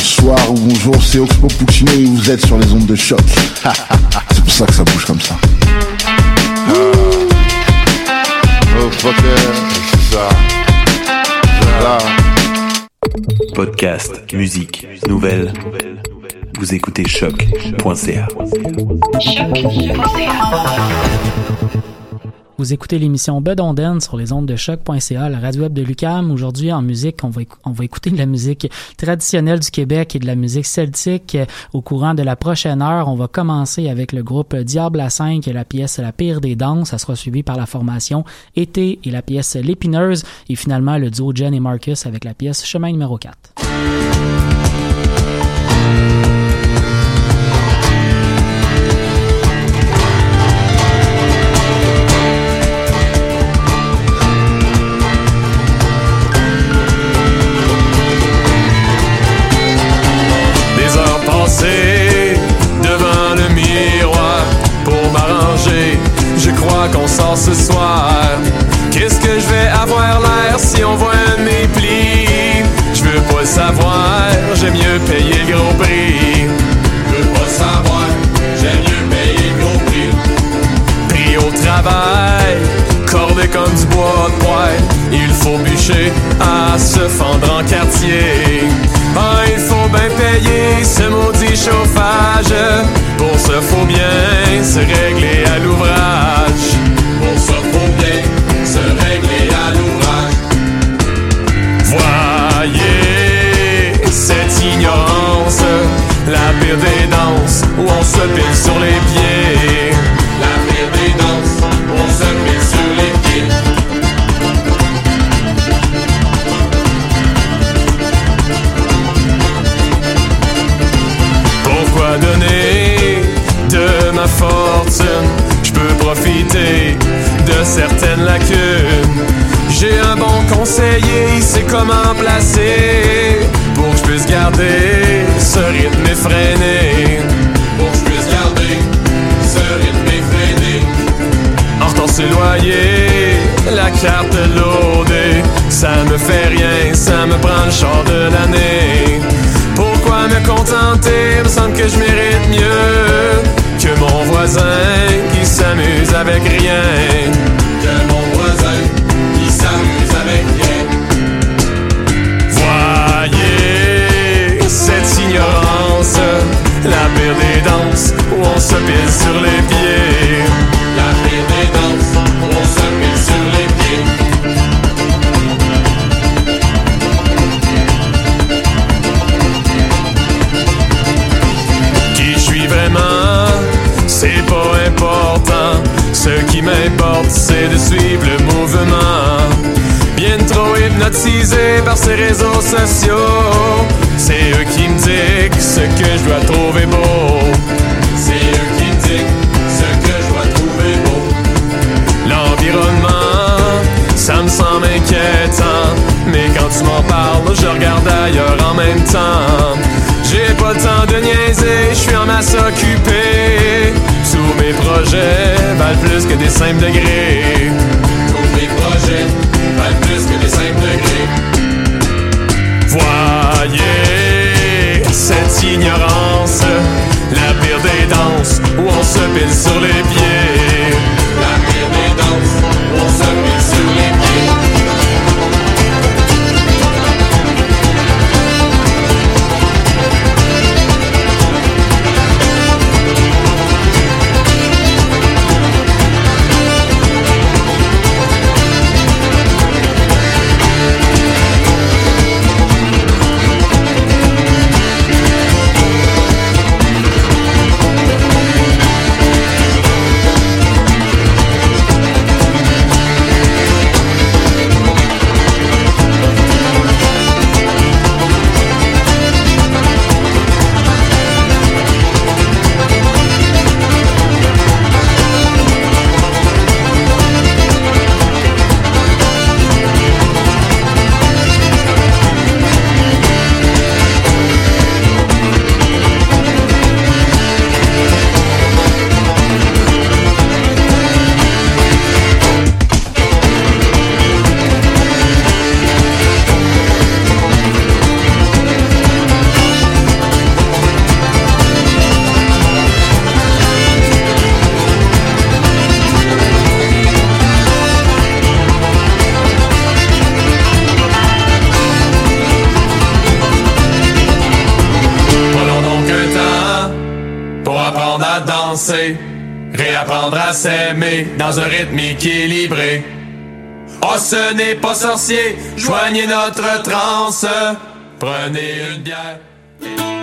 Bonsoir ou bonjour, c'est Oxpo Puccino et vous êtes sur les ondes de choc. c'est pour ça que ça bouge comme ça. Oh fucker, c'est ça. Voilà. Podcast, musique, nouvelles. Vous écoutez choc.ca. Vous écoutez l'émission Bedonden sur les ondes de choc.ca, la radio web de Lucam. Aujourd'hui, en musique, on va, on va écouter de la musique traditionnelle du Québec et de la musique celtique. Au courant de la prochaine heure, on va commencer avec le groupe Diable à 5 et la pièce La pire des danses. Ça sera suivi par la formation Été et la pièce L'épineuse. Et finalement, le duo Jen et Marcus avec la pièce Chemin numéro 4. Mais quand tu m'en parles, je regarde ailleurs en même temps. J'ai pas le temps de niaiser, je suis en masse occupé. Tous mes projets valent plus que des simples degrés. Tous mes projets valent plus que des simples degrés. Voyez cette ignorance, la pire des danses où on se pile sur les pieds. À danser, réapprendre à s'aimer dans un rythme équilibré. Oh, ce n'est pas sorcier, joignez notre transe, prenez une bière.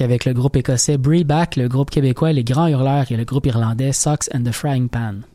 Avec le groupe écossais Back, le groupe québécois Les Grands Hurleurs et le groupe irlandais Socks and the Frying Pan.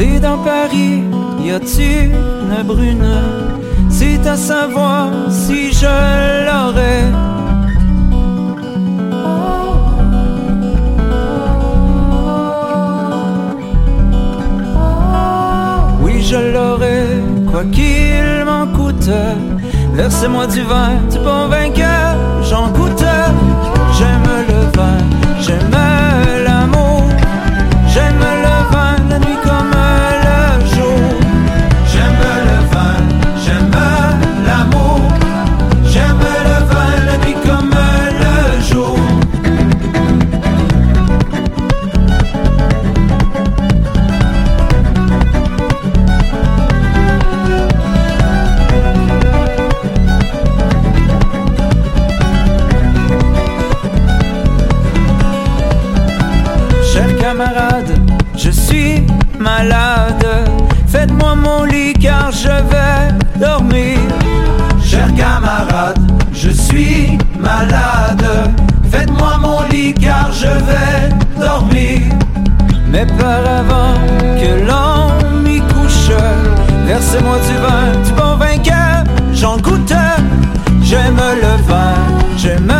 C'est dans Paris, y a-t-il une brune? C'est à savoir si je l'aurais. Oui, je l'aurais, quoi qu'il m'en coûte. Versez-moi du vin, du bon vainqueur, j'en goûte. malade. Faites-moi mon lit car je vais dormir. Mais pas avant que l'on m'y couche, versez-moi du vin, du bon vainqueur, j'en goûte. J'aime le vin, j'aime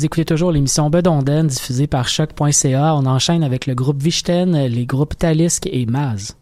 Vous écoutez toujours l'émission Bedonden diffusée par choc.ca. On enchaîne avec le groupe Vichten, les groupes Talisk et Maz.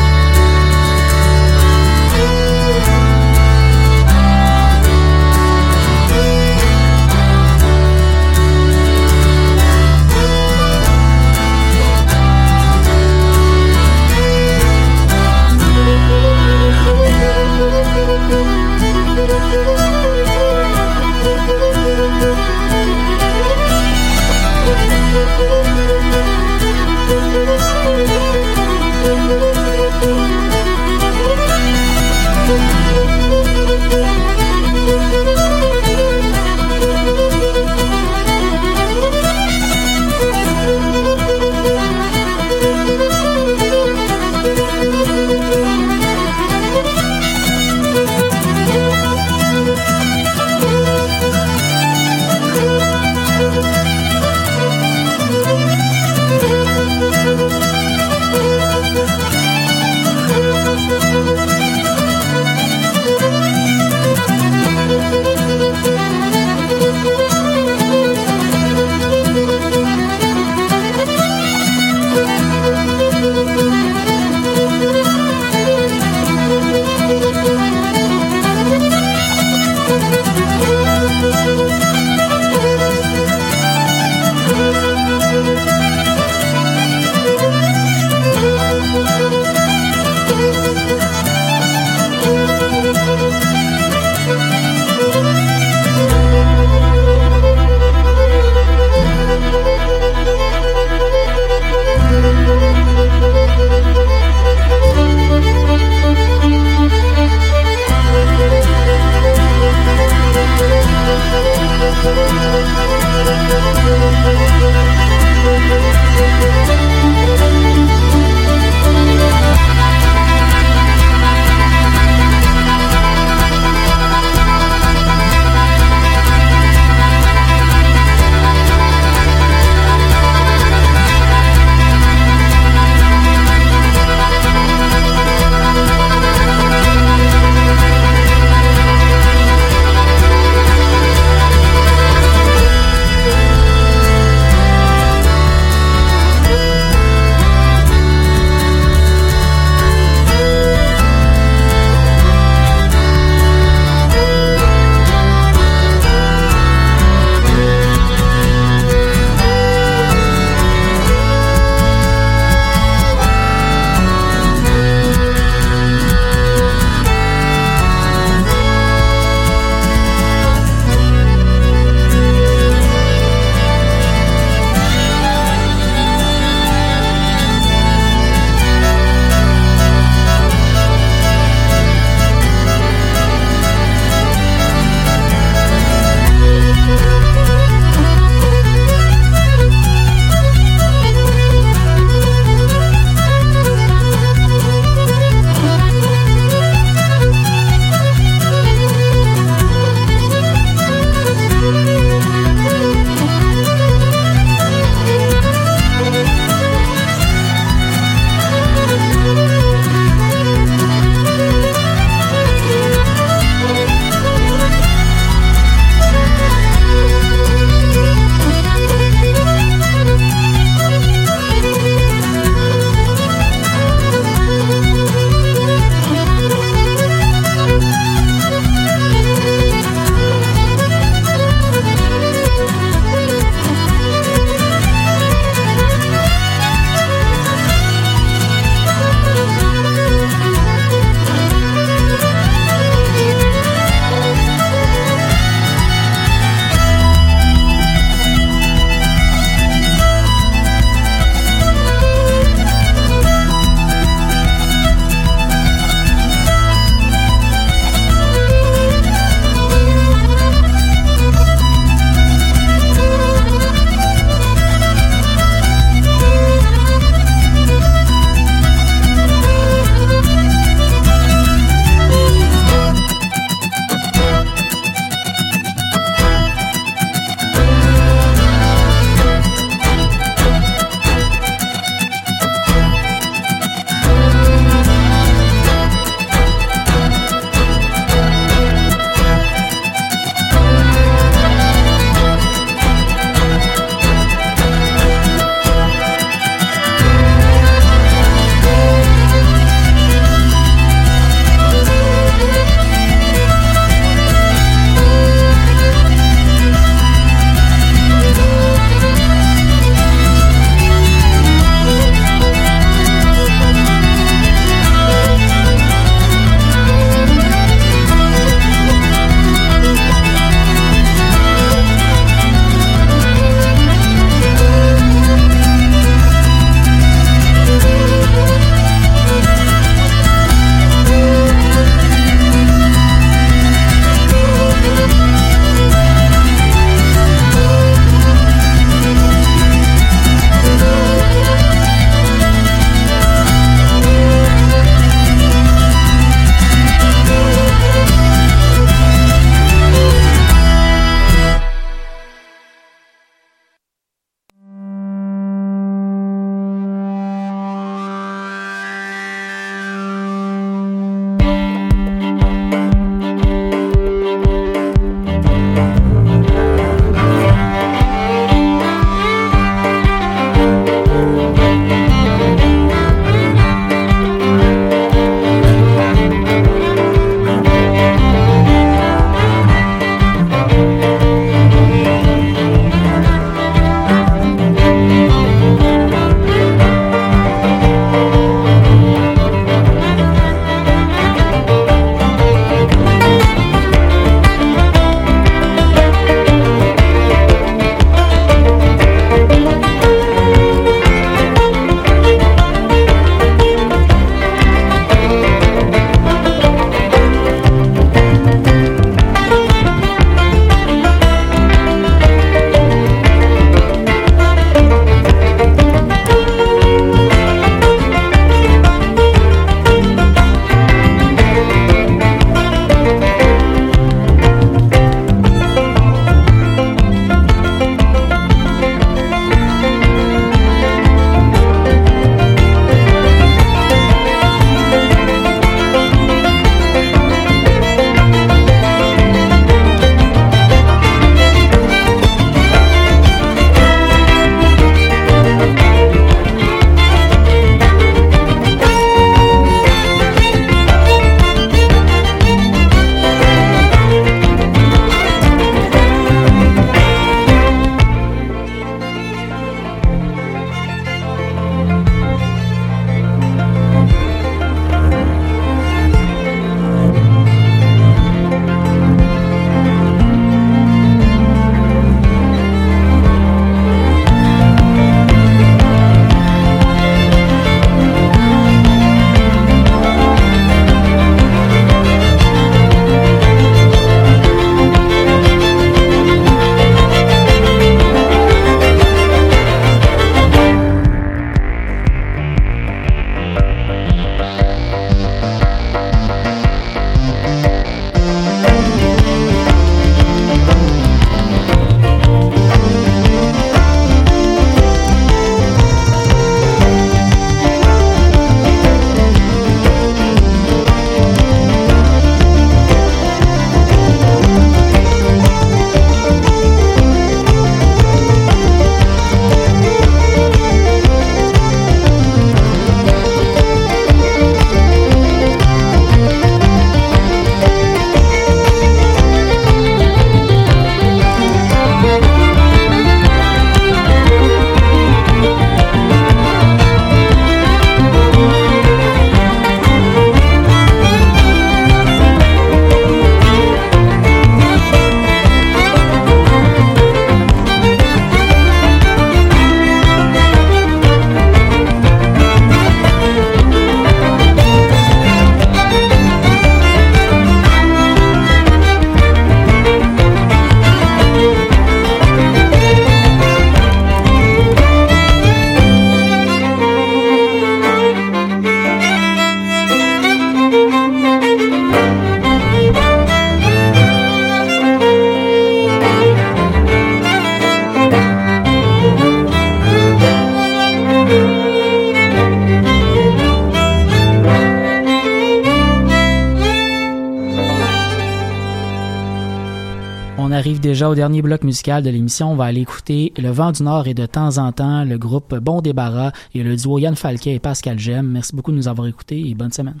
Déjà au dernier bloc musical de l'émission. On va aller écouter Le Vent du Nord et de temps en temps le groupe Bon Débarras et le duo Yann Falquet et Pascal Gem. Merci beaucoup de nous avoir écoutés et bonne semaine.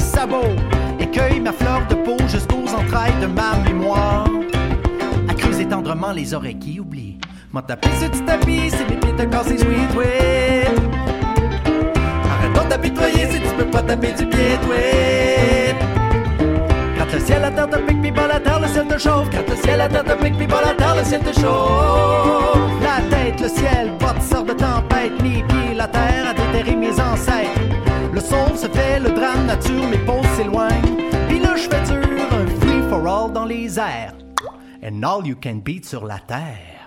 Sabot, écueille ma fleur de peau jusqu'aux entrailles de ma mémoire. maman les oreilles qui oublient. M'a tapé sur du tapis, c'est mes pieds te casser sweet whip. Arrête donc d'apitoyer si tu peux pas taper du pied whip. Quand le ciel à terre te pique, pis pas la terre, le ciel te chauffe. Quand le ciel à terre te pique, pis pas la terre, le ciel te chauffe. Le ciel, botte sort de tempête, mes pieds, la terre a déterré mes ancêtres. Le son se fait, le drame nature, mes pauses s'éloignent. Puis là, je fais un free for all dans les airs. And all you can beat sur la terre.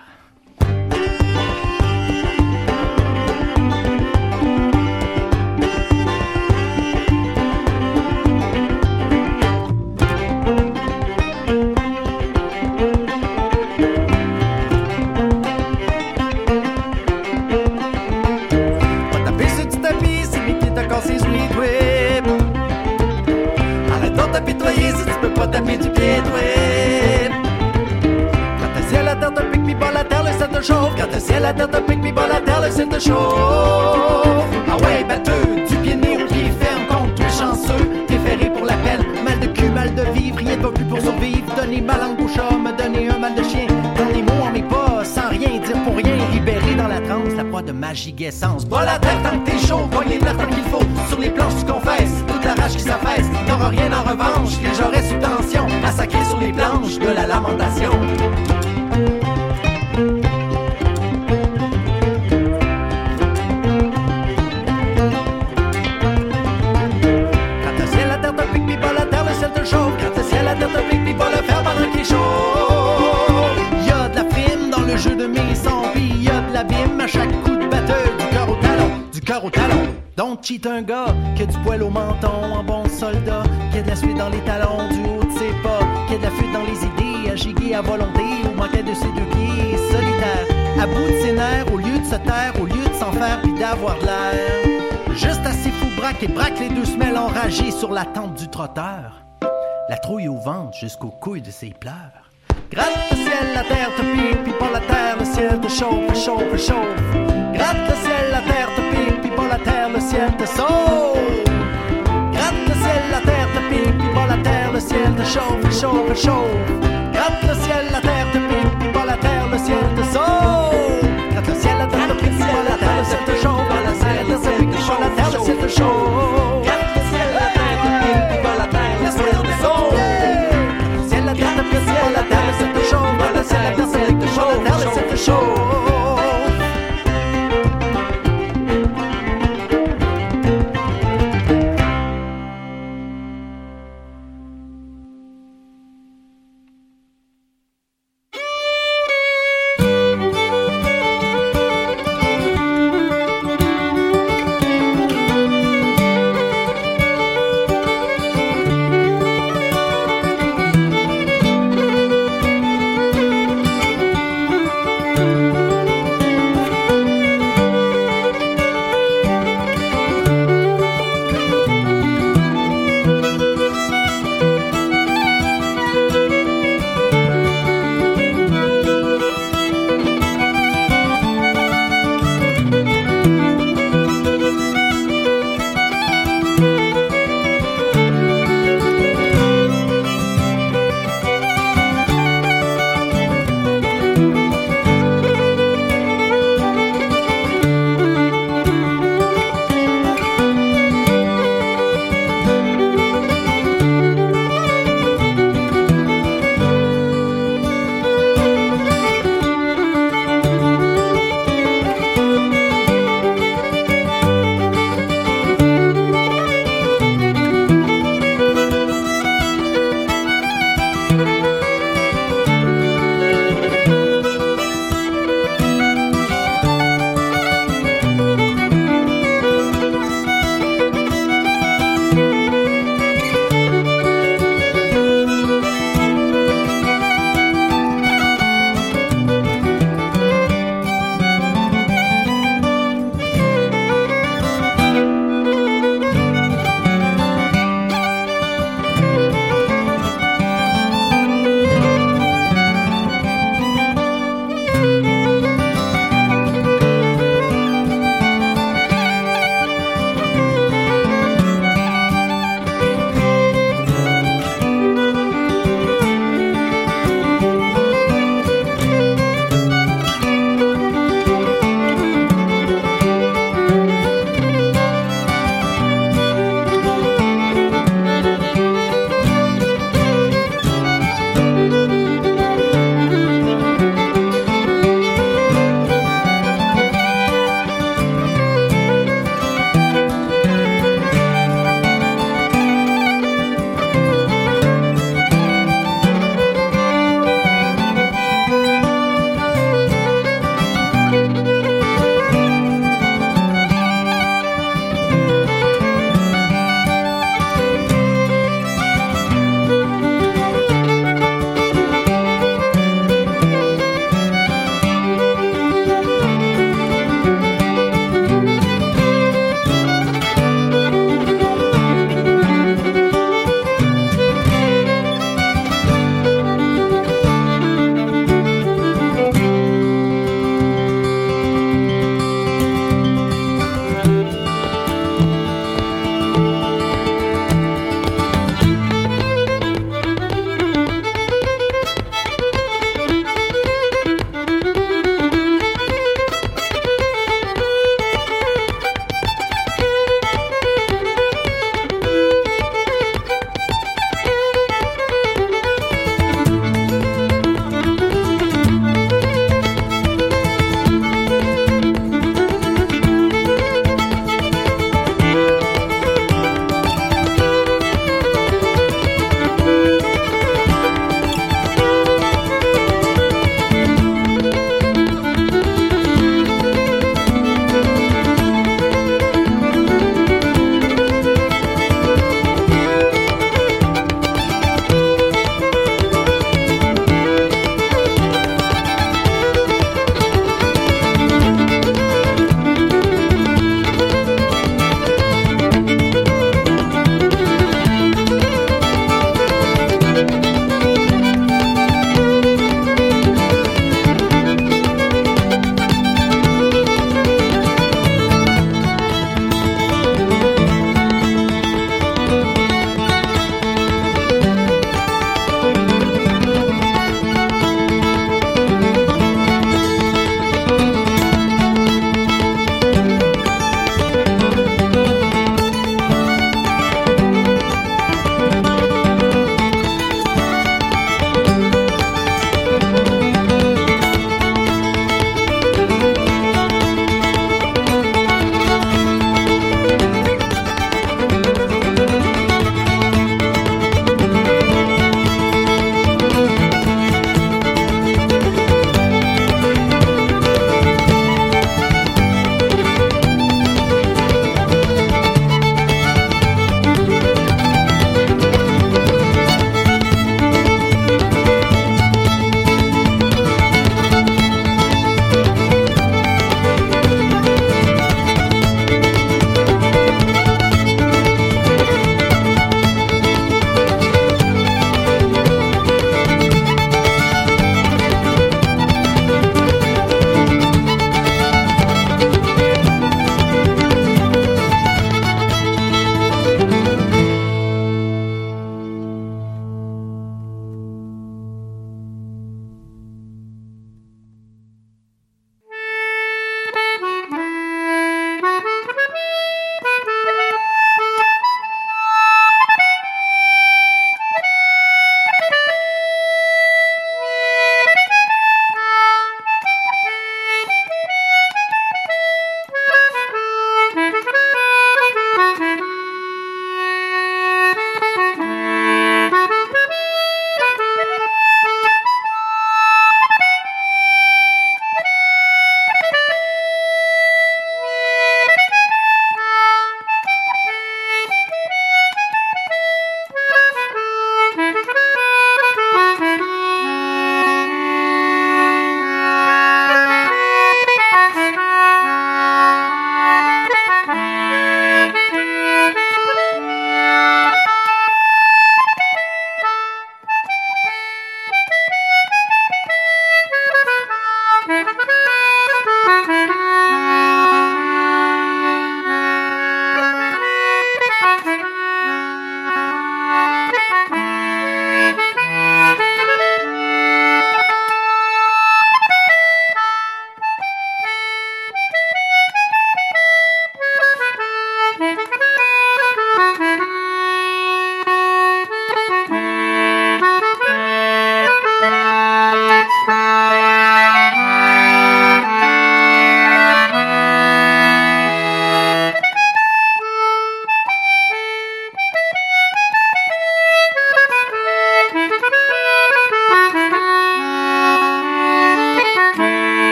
Pas taper du pied. Quand le ciel à terre te pique, pis pas la terre, le ciel te chauffe. Quand le ciel à terre te pique, pis pas la terre, le ciel te chauffe. Ah ouais, batteux, du pied né au pied ferme contre tous chanceux. T'es ferré pour la peine, mal de cul, mal de vivre, rien de plus pour survivre. Donner ma langue au chat, me donner un mal de chien. Donner les mots en mes pas, sans rien dire pour rien. Libéré dans la transe, la proie de magie essence. Bas la terre tant que t'es chaud, les nerfs tant qu'il faut. Sur les planches, tu confesses, la rage qui s'affaisse. T'auras rien en revanche, les j'aurais sous tension. Massacré sur les planches de la lamentation. Cheat un gars qui a du poil au menton, un bon soldat, qui a de la suite dans les talons, du haut de ses pas, qui a de la fuite dans les idées, à giguer à volonté, ou manquait de ses deux pieds, solitaire, à bout de ses nerfs, au lieu de se taire, au lieu de s'en faire, puis d'avoir l'air. Juste assez fou braque et braque les deux semelles enragées sur la tente du trotteur. La trouille au ventre jusqu'aux couilles de ses pleurs. Gratte le ciel, la terre te pique, puis pas la terre, le ciel te chauffe, chauffe, chauffe la terre, le ciel te sauve. Gratte le ciel, la terre te pique, puis la terre, le ciel te chauffe, chauffe, chauffe. Gratte le ciel, la terre te pique, puis la terre, le ciel te sauve. Gratte le ciel, la terre te pique, puis la terre, le ciel te chauffe, la terre, le ciel la terre, le ciel.